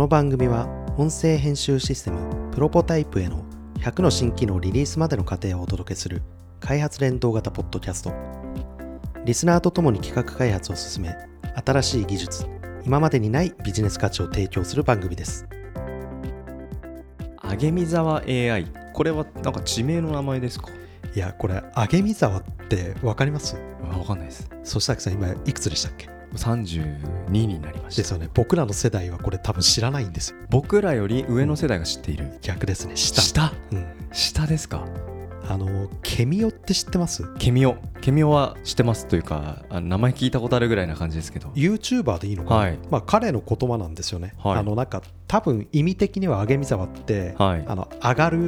の番組は音声編集システムプロポタイプへの100の新機能リリースまでの過程をお届けする開発連動型ポッドキャスト。リスナーとともに企画開発を進め新しい技術今までにないビジネス価値を提供する番組です。あげみざわ AI これはなんか地名の名前ですか？いやこれあみ沢って分かります？わかんないです。そしたらさん今いくつでしたっけ？32になりました。ですよね。僕らの世代はこれ多分知らないんですよ。僕らより上の世代が知っている。逆ですね。下。下？うん。下ですか？あのケミオって知ってます？ケミオ。ケミオは知ってますというかあ名前聞いたことあるぐらいな感じですけど。YouTuber でいいのかな、はい。まあ、彼の言葉なんですよね、はい。あのなんか多分意味的には上見沢って、はい。あの上がる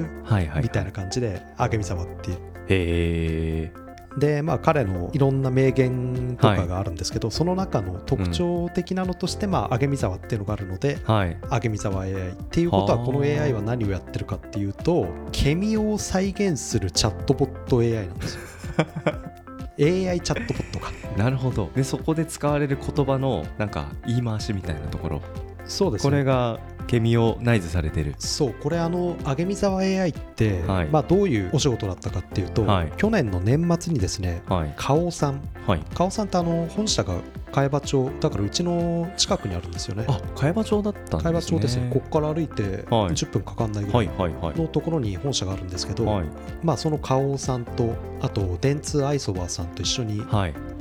みたいな感じで上見沢っていう。へえでまあ彼のいろんな名言とかがあるんですけど、その中の特徴的なのとして、まあ上見沢っていうのがあるのではい。上見沢 AI っていうことははあ。この AI は何をやってるかっていうとケミオを再現するチャットボット AI なんですよ。AI チャットボットか。なるほど。でそこで使われる言葉のなんか言い回しみたいなところ。そうですね。これがケミオナイズされてるそうこれあの上見沢 AI って、はいまあ、どういうお仕事だったかっていうと、はい去年の年末にですねはい花王さんはい花王さんってあの本社が茅場町だからうちの近くにあるんですよねあ茅場町だったんですね茅場町ですよここから歩いて10分かかんないぐらいのところに本社があるんですけど、はいまあ、その花王さんとあと電通アイソバーさんと一緒に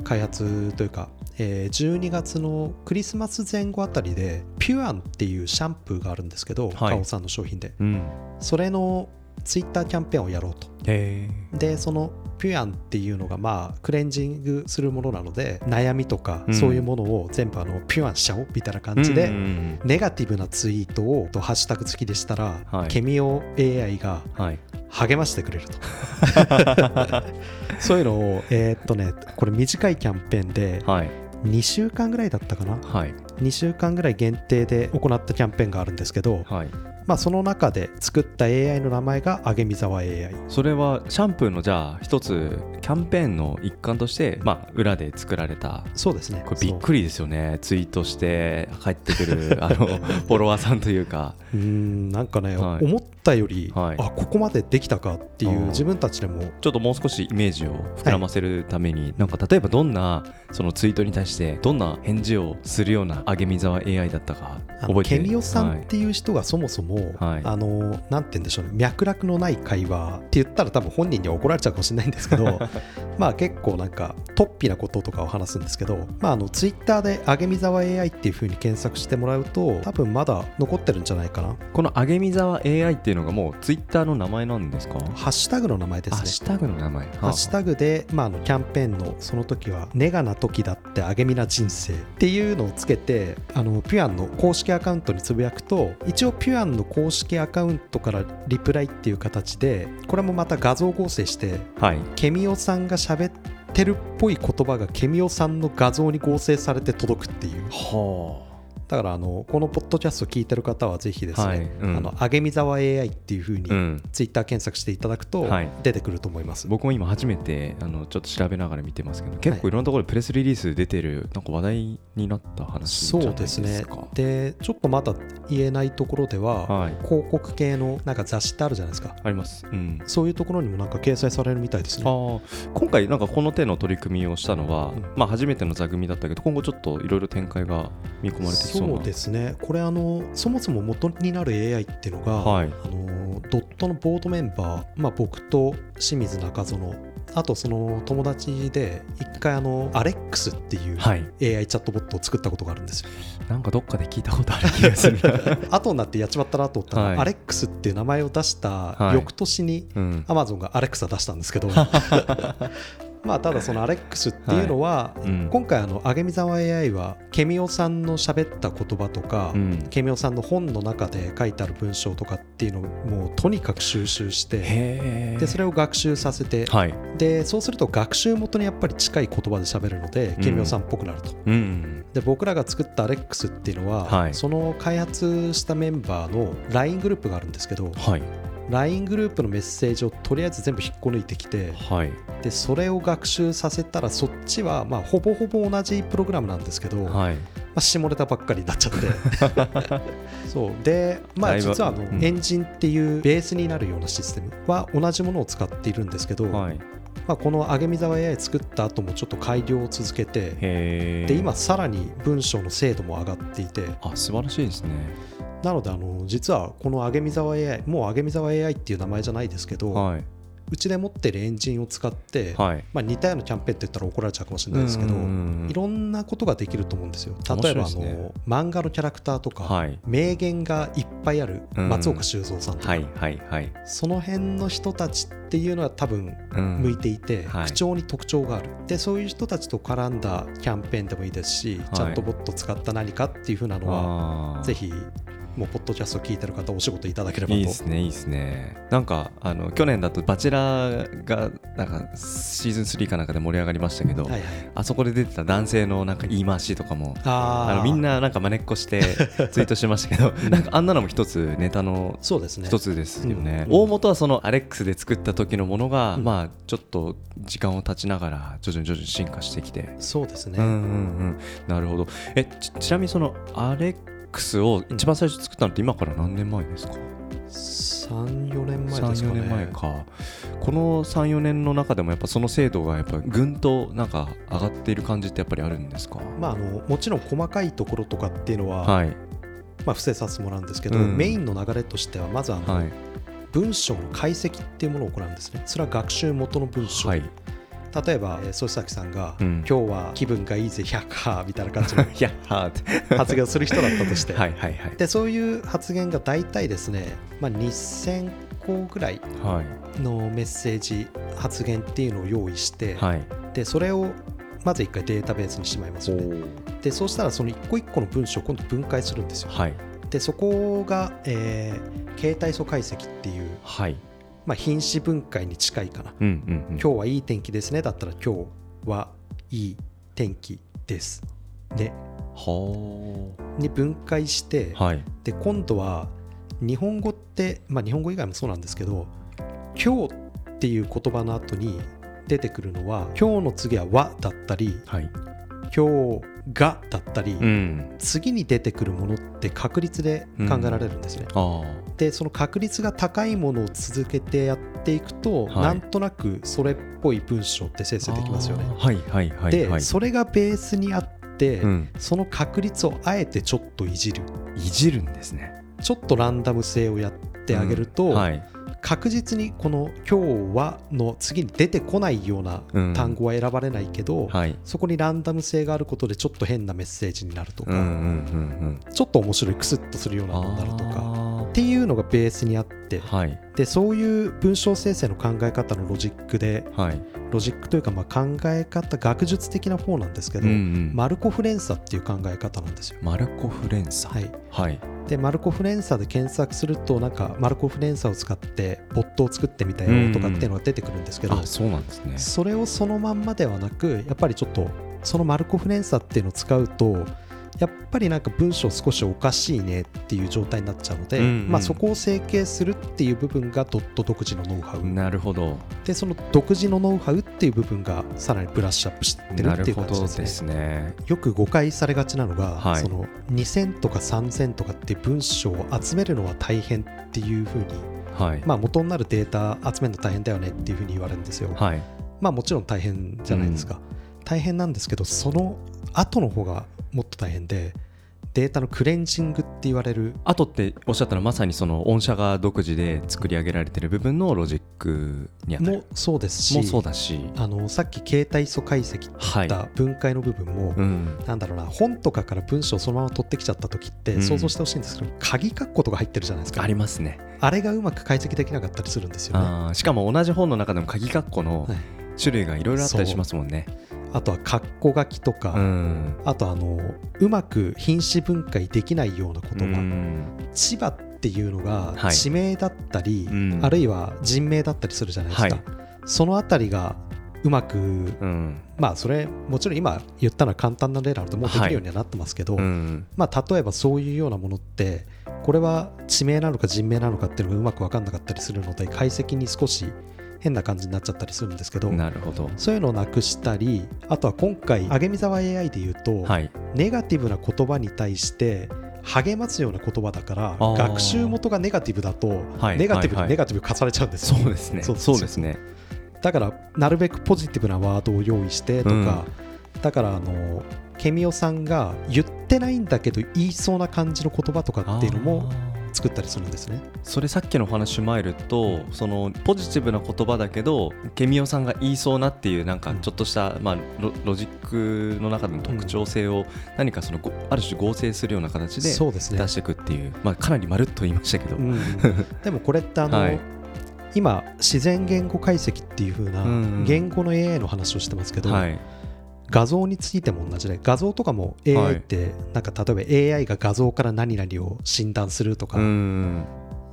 開発というか、えー12月のクリスマス前後あたりでピュアンっていうシャンプーがあるんですけど、花王さんの商品で。うん。それのツイッターキャンペーンをやろうと。でそのピュアンっていうのがまあクレンジングするものなので悩みとかうん。そういうものを全部あのピュアンしちゃおうみたいな感じで、ネガティブなツイートをとハッシュタグ付きでしたら、はい。ケミオ AI が励ましてくれると。そういうのをえーっとねこれ短いキャンペーンではい2週間ぐらいだったかな。はい。2週間ぐらい限定で行ったキャンペーンがあるんですけど、はいまあ、その中で作った AI の名前があげみざわ AI それはシャンプーのじゃあ一つキャンペーンの一環としてまあ裏で作られたそうですね。これびっくりですよね。ツイートして帰ってくるあの フォロワーさんというか。うーんなんかね、はい。思ったより、はい。あここまでできたかっていううん自分たちでも。ちょっともう少しイメージを膨らませるために、なんか例えばどんなそのツイートに対してどんな返事をするようなあげみざわ AI だったか覚えてケミオさんはい。っていう人がそもそも、はい。あのなんて言うんでしょうね脈絡のない会話って言ったら多分本人には怒られちゃうかもしれないんですけど まあ結構なんか突飛なこととかを話すんですけど、まあ、あのツイッターで「あげみざわ AI」っていう風に検索してもらうと多分まだ残ってるんじゃないかな。このあげみざわ AI っていうのがもうツイッターの名前なんですか？ハッシュタグの名前ですね。ハッシュタグの名前。ハッシュタグで、まあ、あのキャンペーンのその時は「ネガな時だってあげみな人生」っていうのをつけてあのピュアンの公式アカウントにつぶやくと一応ピュアンの公式アカウントからリプライっていう形でこれもまた画像合成してはい。ケミオさんが喋ってるっぽい言葉がケミオさんの画像に合成されて届くっていう。はだからあのこのポッドキャスト聞いてる方はぜひですね、はいうん。あのあげみざわ AI っていう風にうん。ツイッター検索していただくとはい。出てくると思います、僕も今初めてあのちょっと調べながら見てますけど結構いろんなところでプレスリリース出てるなんか話題になった話そうでですすね。かでちょっとまだ言えないところでは、はい。広告系のなんか雑誌ってあるじゃないですか。あります。うん。そういうところにもなんか掲載されるみたいですね。今回なんかこの手の取り組みをしたのは、うん。まあ初めての座組だったけど今後ちょっといろいろ展開が見込まれてきそうなそうです。ねこれあのそもそも元になる AI っていうのが、はい。あのドットのボードメンバー、まあ、僕と清水中園あとその友達で一回あのアレックスっていうはい。AI チャットボットを作ったことがあるんですよ。なんかどっかで聞いたことある気がする。な 後になってやっちまったなと思ったら、はい。アレックスっていう名前を出したはい。翌年にうん。アマゾンがアレクサ出したんですけど まあただそのアレックスっていうのは、うん。今回あのあげみざわ AI はケミオさんの喋った言葉とか、うん。ケミオさんの本の中で書いてある文章とかっていうのをもうとにかく収集してでそれを学習させて、はい。でそうすると学習元にやっぱり近い言葉で喋るのでケミオさんっぽくなると、うんで僕らが作ったアレックスっていうのは、はい。その開発したメンバーの LINE グループがあるんですけどはい LINE グループのメッセージをとりあえず全部引っこ抜いてきてはい。でそれを学習させたらそっちはまあほぼほぼ同じプログラムなんですけど、はい。あ、下ネタばっかりになっちゃって。そう。でまあ実はあの、うん。エンジンっていうベースになるようなシステムは同じものを使っているんですけど、はい。まあ、この上見沢 AI 作った後もちょっと改良を続けてで今さらに文章の精度も上がっていて。あ素晴らしいですねなのであの実はこの上見沢 AI もう上見沢 AI っていう名前じゃないですけど、はい。うちで持ってるエンジンを使って、はい。まあ、似たようなキャンペーンって言ったら怒られちゃうかもしれないですけど、いろんなことができると思うんですよ。例えばあ面白いですね。の漫画のキャラクターとか、はい。名言がいっぱいあるうん。松岡修造さんとか、はいはいはい。その辺の人たちっていうのは多分うん。向いていて、はい。口調に特徴がある。でそういう人たちと絡んだキャンペーンでもいいですし、い。チャットボット使った何かっていう風なのは、ぜひもうポッドキャスト聞いてる方お仕事いただければと。いいですねいいですね。なんかあの去年だと「バチェラー」がなんかシーズン3かなんかで盛り上がりましたけど、はいはい、あそこで出てた男性のなんか言い回しとかもあのみんななんか真似っこして ツイートしてましたけどなんかあんなのも一つネタのそうですね。一つですよね、うん。大元はそのアレックスで作った時のものが、うん。まあちょっと時間を経ちながら徐々に徐々に進化してきて、そうですね、うんうんうん。なるほど。えちちなみにそのアレックスを一番最初作ったのって今から何年前ですか、34年前ですか34ね年前か。この34年の中でもやっぱその精度がやっぱぐんとなんか上がっている感じってやっぱりあるんですか？まあ、あのもちろん細かいところとかっていうのは、はい。まあ、伏せさせてもらうんですけど、うん。メインの流れとしてはまずあの、はい。文章の解析っていうものを行うんですね。それは学習元の文章、はい例えばえー曽崎さんが、うん。今日は気分がいいぜ100はみたいな感じの 発言をする人だったとして、はいはいはい。でそういう発言が大体ですね、まあ、2000個ぐらいはい。のメッセージ発言っていうのを用意して、はい。でそれをまず一回データベースにしまいますよね。でそうしたらその一個一個の文章を今度分解するんですよはいでそこが、えー形態素解析っていう、はいまあ、品詞分解に近いかな、うんうんうん。今日はいい天気ですね。だったら今日はいい天気です。ねはに分解して、あはい。で今度は日本語って、まあ、日本語以外もそうなんですけど今日っていう言葉の後に出てくるのは今日の次ははだったりはい。今日がだったり、うん。次に出てくるものって確率で考えられるんですね、あでその確率が高いものを続けてやっていくと、はい。なんとなくそれっぽい文章って生成できますよね。はいはいはいで、はい。それがベースにあって、うん。その確率をあえてちょっといじる。いじるんですね。ちょっとランダム性をやってあげると、うんはい。確実にこの「今日は」の次に出てこないようなうん。単語は選ばれないけど、はい。そこにランダム性があることでちょっと変なメッセージになるとか、うんうんうんうん。ちょっと面白いクスッとするようなものになるとかあっていうのがベースにあってーはい。でそういう文章生成の考え方のロジックではい。ロジックというかまあ考え方学術的な方なんですけど、うんうん。マルコフ連鎖っていう考え方なんですよ。マルコフ連鎖はい、はい。でマルコフ連鎖で検索するとなんかマルコフ連鎖を使ってボットを作ってみたよとかっていうのが出てくるんですけど、あそうなんですね。それをそのまんまではなくやっぱりちょっとそのマルコフ連鎖っていうのを使うとやっぱりなんか文章少しおかしいねっていう状態になっちゃうので、うんうん。まあ、そこを整形するっていう部分がドット独自のノウハウ。なるほど。でその独自のノウハウっていう部分がさらにブラッシュアップしてるっていう感じですね。ね。よく誤解されがちなのが、はい。その2000とか3000とかって文章を集めるのは大変っていうふうに、はい。まあ、元になるデータ集めるの大変だよねっていうふうに言われるんですよ。はい。まあもちろん大変じゃないですか、大変なんですけどその後の方がもっと大変でデータのクレンジングって言われるあとっておっしゃったらまさにその御社が独自で作り上げられてる部分のロジックにあたる。もそうですしもそうだし。あのさっき形態素解析ってった分解の部分も、うん。なんだろうな本とかから文章をそのまま取ってきちゃった時ってうん。想像してほしいんですけど、鍵括弧とか入ってるじゃないですか。ありますね。あれがうまく解析できなかったりするんですよね。しかも同じ本の中でも鍵括弧のはい。種類がいろいろあったりしますもんねあとは括弧書きとか、うん。あとあのうまく品詞分解できないような言葉、うん。千葉っていうのがはい。地名だったり、うん。あるいは人名だったりするじゃないですか、はい。そのあたりがうまく、うん。まあそれもちろん今言ったのは簡単な例なのでもうできるようにはなってますけど、うん。まあ例えばそういうようなものってこれは地名なのか人名なのかっていうのがうまく分かんなかったりするので解析に少し変な感じになっちゃったりするんですけどなるほど。そういうのをなくしたりあとは今回あげみざわ AI で言うと、はい。ネガティブな言葉に対して励ますような言葉だから学習元がネガティブだと、はいネガティブはいはい。にネガティブ化されちゃうんですよ、そうですね。そうです。ね。だからなるべくポジティブなワードを用意してとか、だからあのケミオさんが言ってないんだけど言いそうな感じの言葉とかっていうのも作ったりするんですね。それさっきのお話踏まえるとそのポジティブな言葉だけどケミオさんが言いそうなっていうなんかちょっとした、まあ、ロロジックの中での特徴性を何かそのごある種合成するような形で出していくっていう、まあ、かなりまるっと言いましたけど、うん。でもこれってあの、はい。今自然言語解析っていう風なうん言語の AI の話をしてますけど、はい画像についても同じで画像とかも AI ってなんか例えば AI が画像から何々を診断するとか、うん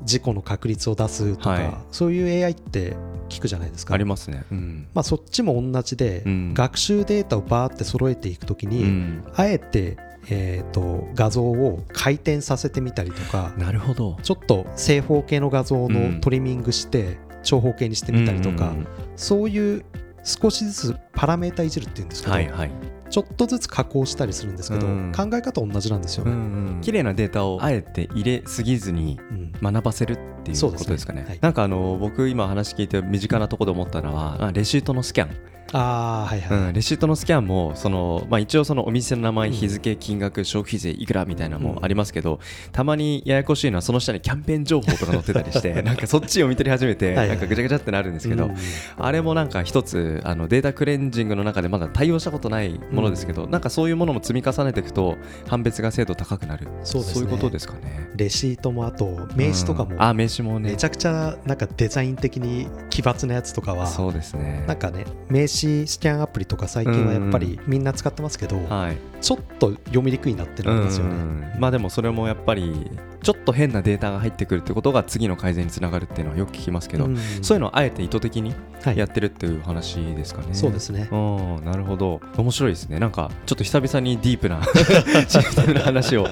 事故の確率を出すとか、はい。そういう AI って聞くじゃないですか。ありますね。うん。まあ、そっちも同じで、うん。学習データをバーって揃えていくときに、うん。あえて、えー、と画像を回転させてみたりとかなるほど。ちょっと正方形の画像うん。のトリミングして長方形にしてみたりとか、うん。そういう少しずつパラメータいじるっていうんですけど、はいはい。ちょっとずつ加工したりするんですけど、うん。考え方同じなんですようね。ん。綺麗なデータをあえて入れすぎずにうん。学ばせるっていうことですかね。はい。なんかあの僕今話聞いて身近なところで思ったのはあレシートのスキャン、ああはいはい、うん、レシートのスキャンもその、まあ、一応そのお店の名前うん。日付金額消費税いくらみたいなのもありますけど、たまにややこしいのはその下にキャンペーン情報とか載ってたりしてなんかそっちを見取り始めてはいはい。なんかぐちゃぐちゃってなるんですけど、うん。あれもなんか一つあのデータクレンジングの中でまだ対応したことないものですけど、なんかそういうものも積み重ねていくと判別が精度高くなる。そうね。いうことですかね。レシートもあと名刺とかもうん。あ名刺もね。めちゃくちゃなんかデザイン的に奇抜なやつとかはそうですね。なんかね名刺スキャンアプリとか最近はやっぱりみんな使ってますけど、はい。ちょっと読みにくいなってるんですよね。うんまあでもそれもやっぱりちょっと変なデータが入ってくるってことが次の改善につながるっていうのはよく聞きますけど、うんそういうのをあえて意図的にはい。やってるっていう話ですかね。そうですね。うんなるほど。面白いですね。なんかちょっと久々にディープな システムの話を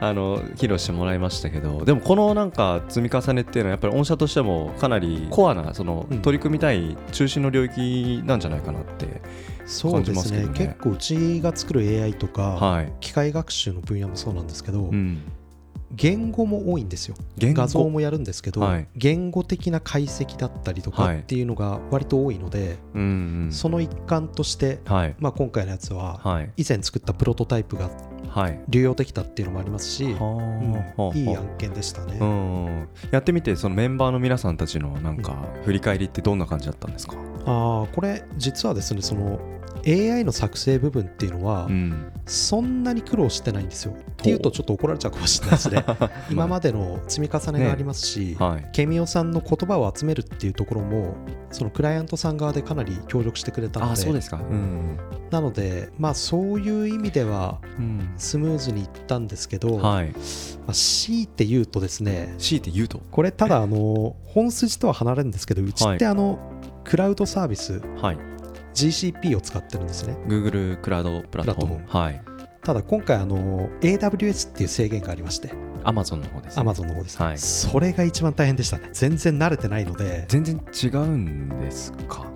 あの披露してもらいましたけど。でもこのなんか積み重ねっていうのはやっぱり御社としてもかなりコアなそのうん。取り組みたい中心の領域なんじゃないかなって、そうですね。感じますけどね。結構うちが作る AI とか、はい、機械学習の分野もそうなんですけど、うん、言語も多いんですよ。画像もやるんですけど、はい。言語的な解析だったりとかはい。っていうのが割と多いので、うんうんその一環として、はい。まあ、今回のやつははい。以前作ったプロトタイプがはい。流用できたっていうのもありますし、うん。はあ。いい案件でしたね。うんやってみてそのメンバーの皆さんたちのなんか振り返りってどんな感じだったんですか、ああこれ実はですねその AI の作成部分っていうのは、うん、そんなに苦労してないんですよ。っていうとちょっと怒られちゃうかもしれないですね。今までの積み重ねがありますし、はい。ケミオさんの言葉を集めるっていうところもそのクライアントさん側でかなり協力してくれたのであそうですか。うん、なのでまあそういう意味ではうん。スムーズにいったんですけど、はい。まあ、強いて言うとですね強いて言うと？これただあの本筋とは離れるんですけどうちってあの、クラウドサービスはい GCP を使ってるんですね。Google クラウドプラットフォームプはい。ただ今回あの AWS っていう制限がありまして。Amazon の方です、ね、Amazon の方です、はい。それが一番大変でしたね。全然慣れてないので。全然違うんですか？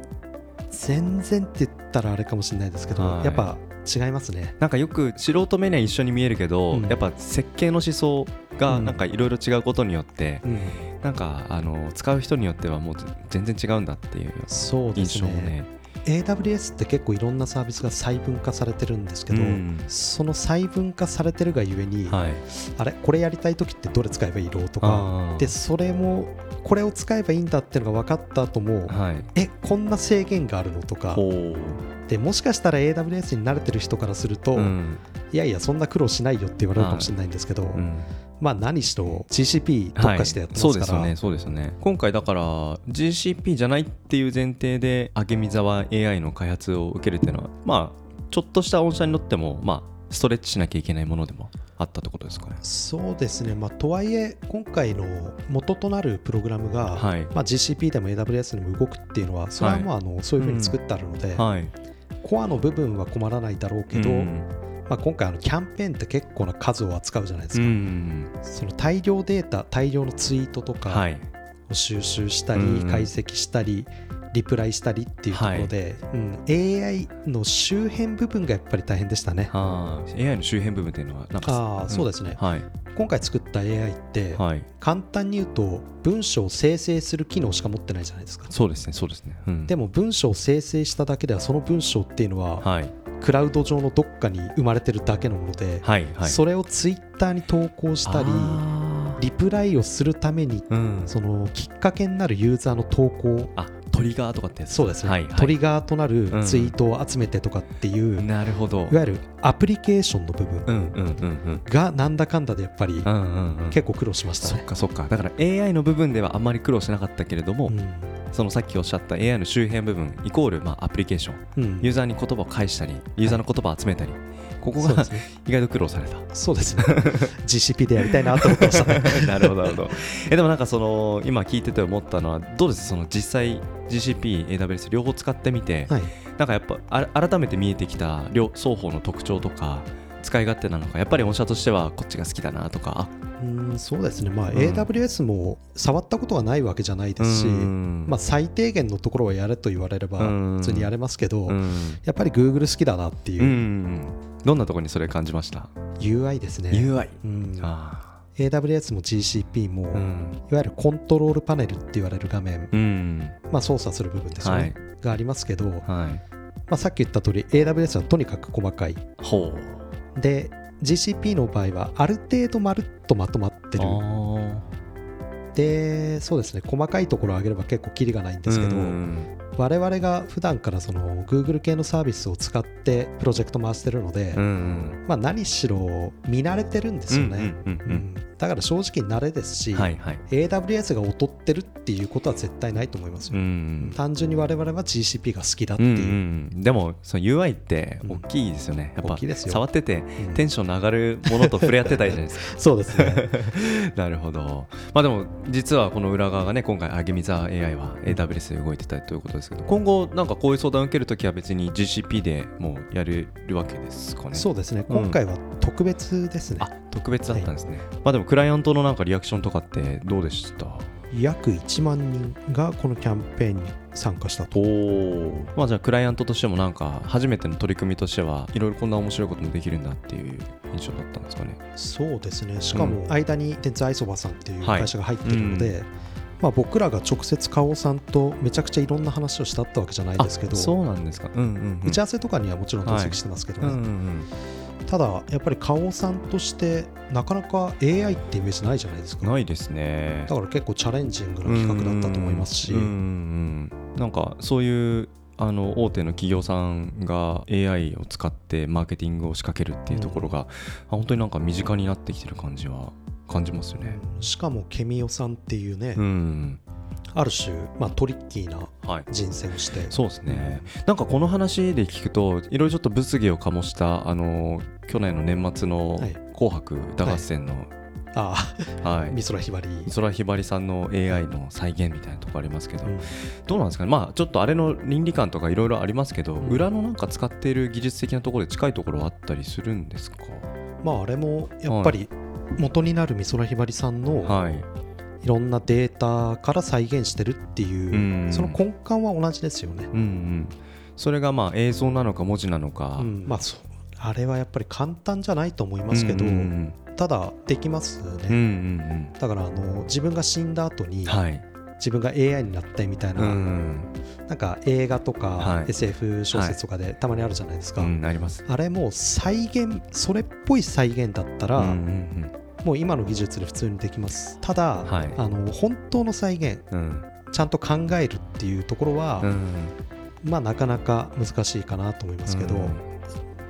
全然って言ったらあれかもしれないですけど、はい。やっぱ違いますね。なんかよく素人目には一緒に見えるけど、うん。やっぱ設計の思想がうん。なんかいろいろ違うことによって、うん。なんかあの使う人によってはもう全然違うんだっていうそうです印象もねね AWS って結構いろんなサービスが細分化されてるんですけど、うん。その細分化されてるがゆえに、はい。あれ？これやりたい時ってどれ使えばいいの？とか。でそれもこれを使えばいいんだっていうのが分かった後もはい。えこんな制限があるの？とか。でもしかしたら AWS に慣れてる人からすると、うん。いやいやそんな苦労しないよって言われるかもしれないんですけど、うんまあ何しろ GCP 特化してやってますから、はい、そうですよね。そうですよね。今回だから GCP じゃないっていう前提で明美沢 AI の開発を受けるっていうのはまあちょっとした御社にとってもまあストレッチしなきゃいけないものでもあったってことですかね。そうですね、まあ、とはいえ今回の元となるプログラムが、はい。まあ、GCP でも AWS でも動くっていうのはそれはもうあのそういうふうに作ってあるので、はい。コアの部分は困らないだろうけど、うんまあ、今回あのキャンペーンって結構な数を扱うじゃないですうか、ん。その大量データ大量のツイートとかはい。を収集したり、うん。解析したりリプライしたりっていうところで、うん、AI の周辺部分がやっぱり大変でしたね。はあ、AI の周辺部分っていうのはなんかあ、うん、そうですね、はい、今回作った AI って、はい、簡単に言うと文章を生成する機能しか持ってないじゃないですか。そうですねそうですね、うん、でも文章を生成しただけではその文章っていうのは、はい、クラウド上のどっかに生まれてるだけのもので、はいはい、それをツイッターに投稿したりリプライをするために、うん、そのきっかけになるユーザーの投稿あトリガーとかってそうですね、はいはい、トリガーとなるツイートを集めてとかっていう、うん、なるほど。いわゆるアプリケーションの部分がなんだかんだでやっぱり結構苦労しましたね、そっかそっか。だから AI の部分ではあんまり苦労しなかったけれども、うん。そのさっきおっしゃった AI の周辺部分イコールまあアプリケーション、うん、ユーザーに言葉を返したりユーザーの言葉を集めたり、はい、ここが、ね、意外と苦労された。そうですね。GCP でやりたいなと思ってましたね。なるほどなるほど。えでもなんかその今聞いてて思ったのはどうです？その実際 GCP、AWS 両方使ってみて、はい、なんかやっぱ改めて見えてきた両双方の特徴とか使い勝手なのかやっぱり御社としてはこっちが好きだなとか。うんそうですね、まあ、AWS も触ったことはないわけじゃないですし、まあ、最低限のところはやれと言われれば普通にやれますけど、やっぱり Google 好きだなっていう、どんなところにそれ感じました？UI ですね。UI、うん、AWS も GCP も、うん、いわゆるコントロールパネルって言われる画面、うん、まあ、操作する部分ですよね、はい、がありますけど、はい。まあ、さっき言った通り AWS はとにかく細かい。で GCP の場合はある程度まるっとまとまってる。でそうですね細かいところを上げれば結構キリがないんですけど、我々が普段からその Google 系のサービスを使ってプロジェクト回してるので、まあ、何しろ見慣れてるんですよね、だから正直慣れですし、はいはい、AWS が劣ってるっていうことは絶対ないと思いますよ、単純に我々は GCP が好きだっていう、うんうん、でもその UI って大きいですよね、やっぱ触っててテンションの上がるものと触れ合ってたいじゃないですか。そうですね。なるほど。まあでも実はこの裏側がね今回あげみざ AI は AWS で動いてたということですけど今後なんかこういう相談を受けるときは別に GCP でもうやれるわけですかね？そうですね。今回は特別ですね、あ特別だったんですね、はい、まあでもクライアントのなんかリアクションとかってどうでした？約1万人がこのキャンペーンに参加したと。まあじゃあクライアントとしてもなんか初めての取り組みとしてはいろいろこんな面白いこともできるんだっていう印象だったんですかね？そうですね。しかも間に電通アイソバさんっていう会社が入ってるので、はいうんまあ、僕らが直接花王さんとめちゃくちゃいろんな話をしたってわけじゃないですけど。そうなんですか、うんうんうん、打ち合わせとかにはもちろん同席してますけどね、はい。うんうんうんただやっぱり花王さんとしてなかなか AI ってイメージないじゃないですか。ないですね。だから結構チャレンジングな企画だったと思いますし。なんかそういうあの大手の企業さんが AI を使ってマーケティングを仕掛けるっていうところが、うん、本当になんか身近になってきてる感じは感じますよね。しかもケミオさんっていうね、うん、ある種、まあ、トリッキーな人選をして、はい、そうですね。なんかこの話で聞くといろいろちょっと物議を醸したあの去年の年末の「紅白歌合戦」の、はい。ああ、はい、美空ひばり。美空ひばりさんの AI の再現みたいなところありますけど、うん、どうなんですかね？まあちょっとあれの倫理観とかいろいろありますけど、うん、裏のなんか使っている技術的なところで近いところはあったりするんですか？まああれもやっぱり元になる美空ひばりさんの、はい、いろんなデータから再現してるっていう、うん、その根幹は同じですよね。うんうん、それがまあ映像なのか文字なのか、うん、まあ、あれはやっぱり簡単じゃないと思いますけど、うんうん、ただできますね、うんうんうん、だからあの自分が死んだ後に、はい、自分が AI になったみたいな、うん、なんか映画とか、はい、SF 小説とかでたまにあるじゃないですか、はい、ああれも再現それっぽい再現だったら、うんうんうんもう今の技術で普通にできます。ただ、はい、あの本当の再現、うん、ちゃんと考えるっていうところは、うん、まあなかなか難しいかなと思いますけど、うん、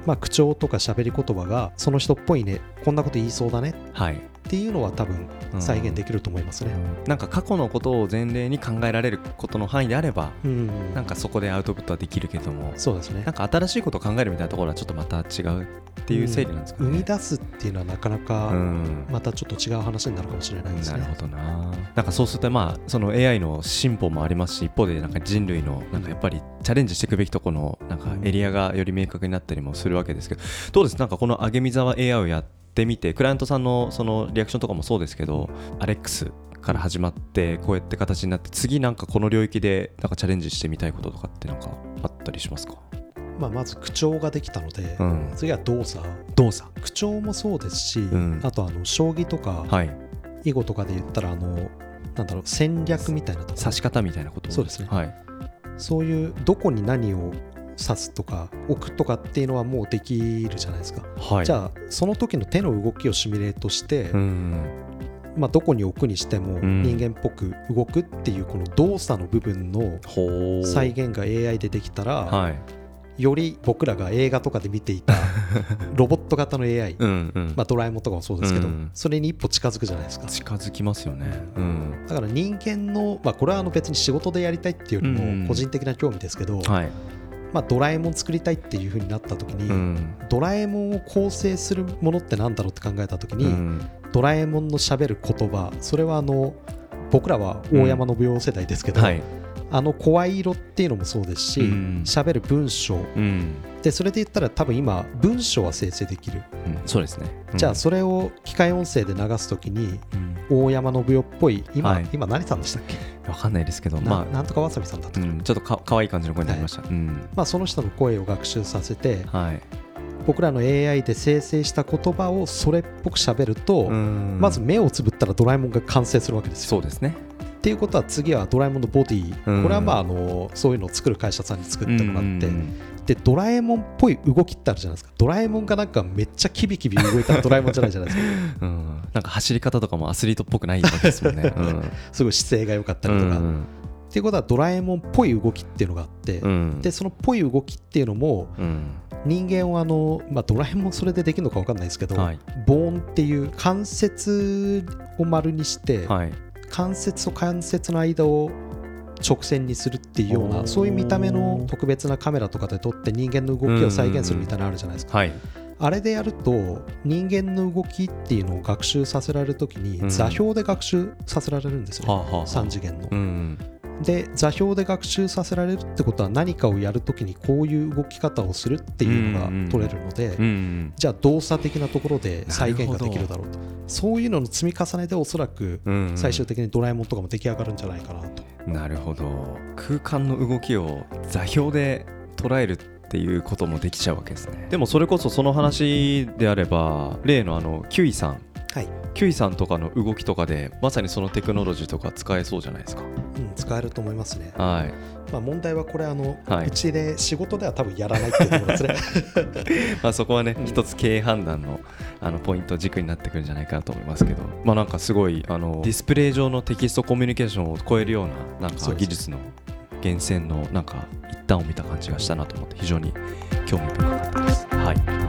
まあ口調とか喋り言葉がその人っぽいねこんなこと言いそうだね、はい、っていうのは多分再現できると思いますね、うん、なんか過去のことを前例に考えられることの範囲であれば、うん、なんかそこでアウトプットはできるけどもそうですね。なんか新しいことを考えるみたいなところはちょっとまた違うっていう整理なんですかね、うん、生み出すっていうのはなかなかまたちょっと違う話になるかもしれないですね、なるほどな。なんかそうするとまあその AI の進歩もありますし一方でなんか人類のなんかやっぱりチャレンジしていくべきところのなんかエリアがより明確になったりもするわけですけどどうです？なんかこの上げ見沢 AI をやってってみてクライアントさんのそのリアクションとかもそうですけどアレックスから始まってこうやって形になって次なんかこの領域でなんかチャレンジしてみたいこととかってなんかあったりしますか、まあ、まず口調ができたので、うん、次は動作。動作。口調もそうですし、ん。あとあの将棋とかはい。囲碁とかで言ったらあのなんだろう戦略みたいなとこ指し方みたいなことそうですね。はい。そういうどこに何を指すとか置くとかっていうのはもうできるじゃないですか、はい。じゃあその時の手の動きをシミュレートして、うん。まあ、どこに置くにしてもうん。人間っぽく動くっていうこの動作の部分の再現が AI でできたら、はい。より僕らが映画とかで見ていた ロボット型の AI、うんうん、まあ、ドラえもんとかもそうですけど、うん。それに一歩近づくじゃないですか。近づきますよね。うん。だから人間の、まあ、これはあの別に仕事でやりたいっていうよりうんも個人的な興味ですけど、はいまあ、ドラえもん作りたいっていう風になった時に、うん。ドラえもんを構成するものってなんだろうって考えた時に、うん。ドラえもんのしゃべる言葉それはあの僕らは大山信代世代ですけど、はい。あの声色っていうのもそうですしうん。喋、る文章。うん。でそれで言ったら多分今文章は生成できる、うん。そうですね。うん。じゃあそれを機械音声で流す時にうん大山信代っぽい。今、はい。今何さんでしたっけ、わかんないですけどなまあ。なんとかわさびさんだったかな、うん、ちょっとかかわいい感じの声になりました、うん。まあ、その人の声を学習させてはい。僕らの AI で生成した言葉をそれっぽく喋ると、うん。まず目をつぶったらドラえもんが完成するわけですよ。そうですね。っていうことは次はドラえもんのボディ、うん。これはまああのそういうのを作る会社さんに作ってもらって、うんでドラえもんっぽい動きってあるじゃないですか。ドラえもんがなんかめっちゃキビキビ動いたらドラえもんじゃないじゃないですか。うん。なんか走り方とかもアスリートっぽくないわけですもんね。うん。すごい姿勢が良かったりとか、っていうことはドラえもんっぽい動きっていうのがあって、うん。でそのっぽい動きっていうのもうん。人間はあの、まあ、ドラえもんそれでできるのか分かんないですけど、はい。ボーンっていう関節を丸にして、はい。関節と関節の間を直線にするっていうようなそういう見た目の特別なカメラとかで撮って人間の動きを再現するみたいなのあるじゃないですか、はい。あれでやると人間の動きっていうのを学習させられるときにうん。座標で学習させられるんですよ、はあはあはあ。3次元の。う。んで座標で学習させられるってことは何かをやるときにこういう動き方をするっていうのが取れるので、うんじゃあ動作的なところで再現ができるだろうと。そういうのの積み重ねでおそらくうん最終的にドラえもんとかも出来上がるんじゃないかなと。なるほど。空間の動きを座標で捉えるっていうこともできちゃうわけですね。でもそれこそその話であれば例のあのキュイさんはい、キュイさんとかの動きとかでまさにそのテクノロジーとか使えそうじゃないですか。うん、使えると思いますね。はい。まあ、問題はこれあの、はい。うちで仕事では多分やらないっていうところですね。まあ、そこはね、うん。一つ経営判断のあのポイント軸になってくるんじゃないかなと思いますけど、まあ、なんかすごいあのディスプレイ上のテキストコミュニケーションを超えるようななんか技術の源泉のなんか一端を見た感じがしたなと思って非常に興味深い